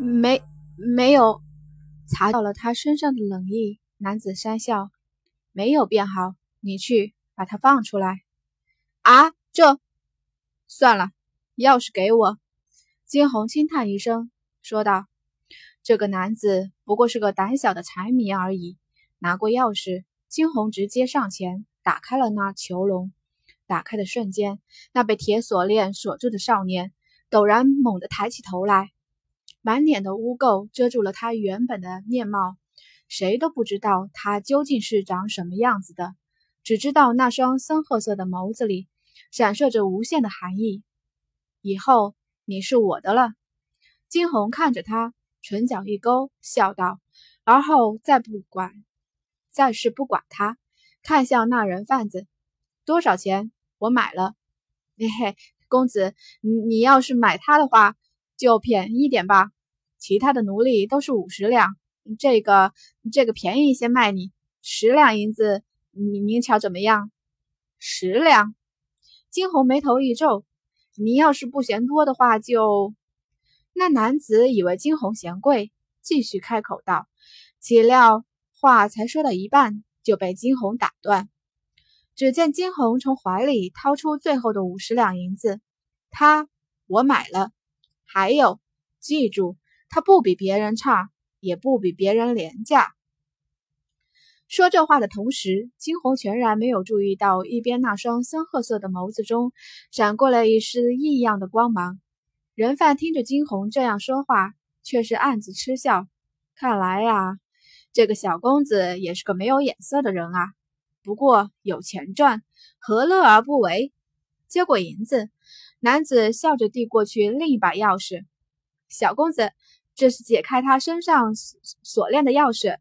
没没有。察到了他身上的冷意，男子讪笑：“没有变好，你去把他放出来。”啊，这算了，钥匙给我。金红轻叹一声，说道：“这个男子不过是个胆小的财迷而已。”拿过钥匙，金红直接上前打开了那囚笼。打开的瞬间，那被铁锁链锁住的少年陡然猛地抬起头来。满脸的污垢遮住了他原本的面貌，谁都不知道他究竟是长什么样子的，只知道那双深褐色的眸子里闪烁着无限的寒意。以后你是我的了。金红看着他，唇角一勾，笑道，而后再不管，再是不管他，看向那人贩子，多少钱？我买了。嘿嘿，公子，你你要是买他的话。就便宜点吧，其他的奴隶都是五十两，这个这个便宜一些卖你十两银子，你您瞧怎么样？十两？金红眉头一皱，你要是不嫌多的话，就……那男子以为金红嫌贵，继续开口道，岂料话才说到一半，就被金红打断。只见金红从怀里掏出最后的五十两银子，他我买了。还有，记住，他不比别人差，也不比别人廉价。说这话的同时，金红全然没有注意到一边那双深褐色的眸子中闪过了一丝异样的光芒。人贩听着金红这样说话，却是暗自嗤笑。看来呀，这个小公子也是个没有眼色的人啊。不过有钱赚，何乐而不为？接过银子。男子笑着递过去另一把钥匙，小公子，这是解开他身上锁链的钥匙。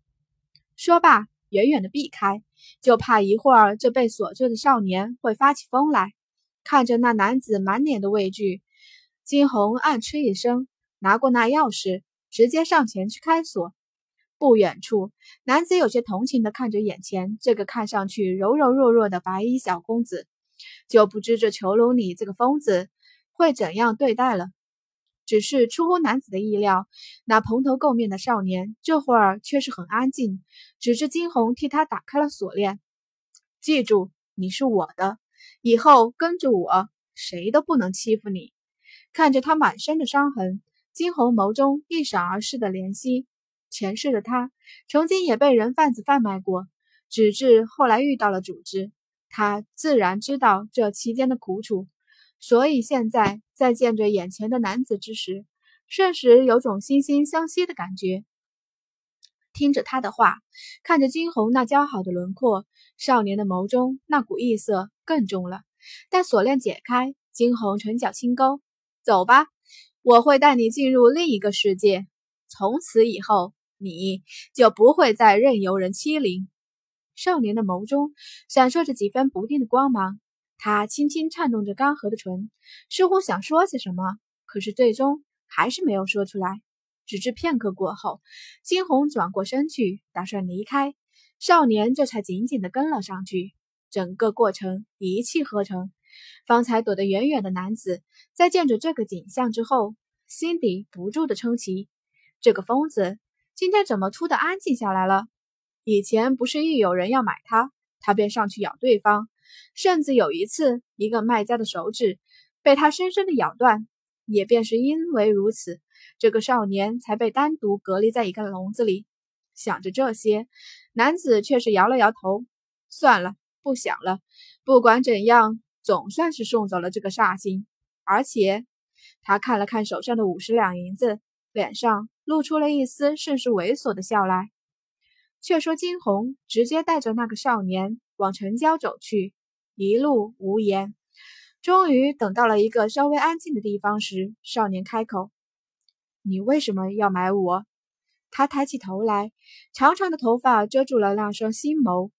说罢，远远的避开，就怕一会儿这被锁住的少年会发起疯来。看着那男子满脸的畏惧，金红暗嗤一声，拿过那钥匙，直接上前去开锁。不远处，男子有些同情的看着眼前这个看上去柔柔弱弱的白衣小公子。就不知这囚笼里这个疯子会怎样对待了。只是出乎男子的意料，那蓬头垢面的少年这会儿却是很安静，只是金红替他打开了锁链。记住，你是我的，以后跟着我，谁都不能欺负你。看着他满身的伤痕，金红眸中一闪而逝的怜惜。前世的他曾经也被人贩子贩卖过，直至后来遇到了组织。他自然知道这期间的苦楚，所以现在在见着眼前的男子之时，瞬时有种惺惺相惜的感觉。听着他的话，看着金红那姣好的轮廓，少年的眸中那股异色更重了。待锁链解开，金红唇角轻勾：“走吧，我会带你进入另一个世界，从此以后，你就不会再任由人欺凌。”少年的眸中闪烁着几分不定的光芒，他轻轻颤动着干涸的唇，似乎想说些什么，可是最终还是没有说出来。直至片刻过后，金红转过身去，打算离开，少年这才紧紧地跟了上去。整个过程一气呵成。方才躲得远远的男子，在见着这个景象之后，心底不住的称奇：这个疯子今天怎么突的安静下来了？以前不是一有人要买它，他便上去咬对方，甚至有一次，一个卖家的手指被他深深的咬断。也便是因为如此，这个少年才被单独隔离在一个笼子里。想着这些，男子却是摇了摇头，算了，不想了。不管怎样，总算是送走了这个煞星。而且，他看了看手上的五十两银子，脸上露出了一丝甚是猥琐的笑来。却说金红直接带着那个少年往城郊走去，一路无言。终于等到了一个稍微安静的地方时，少年开口：“你为什么要买我？”他抬起头来，长长的头发遮住了那双星眸，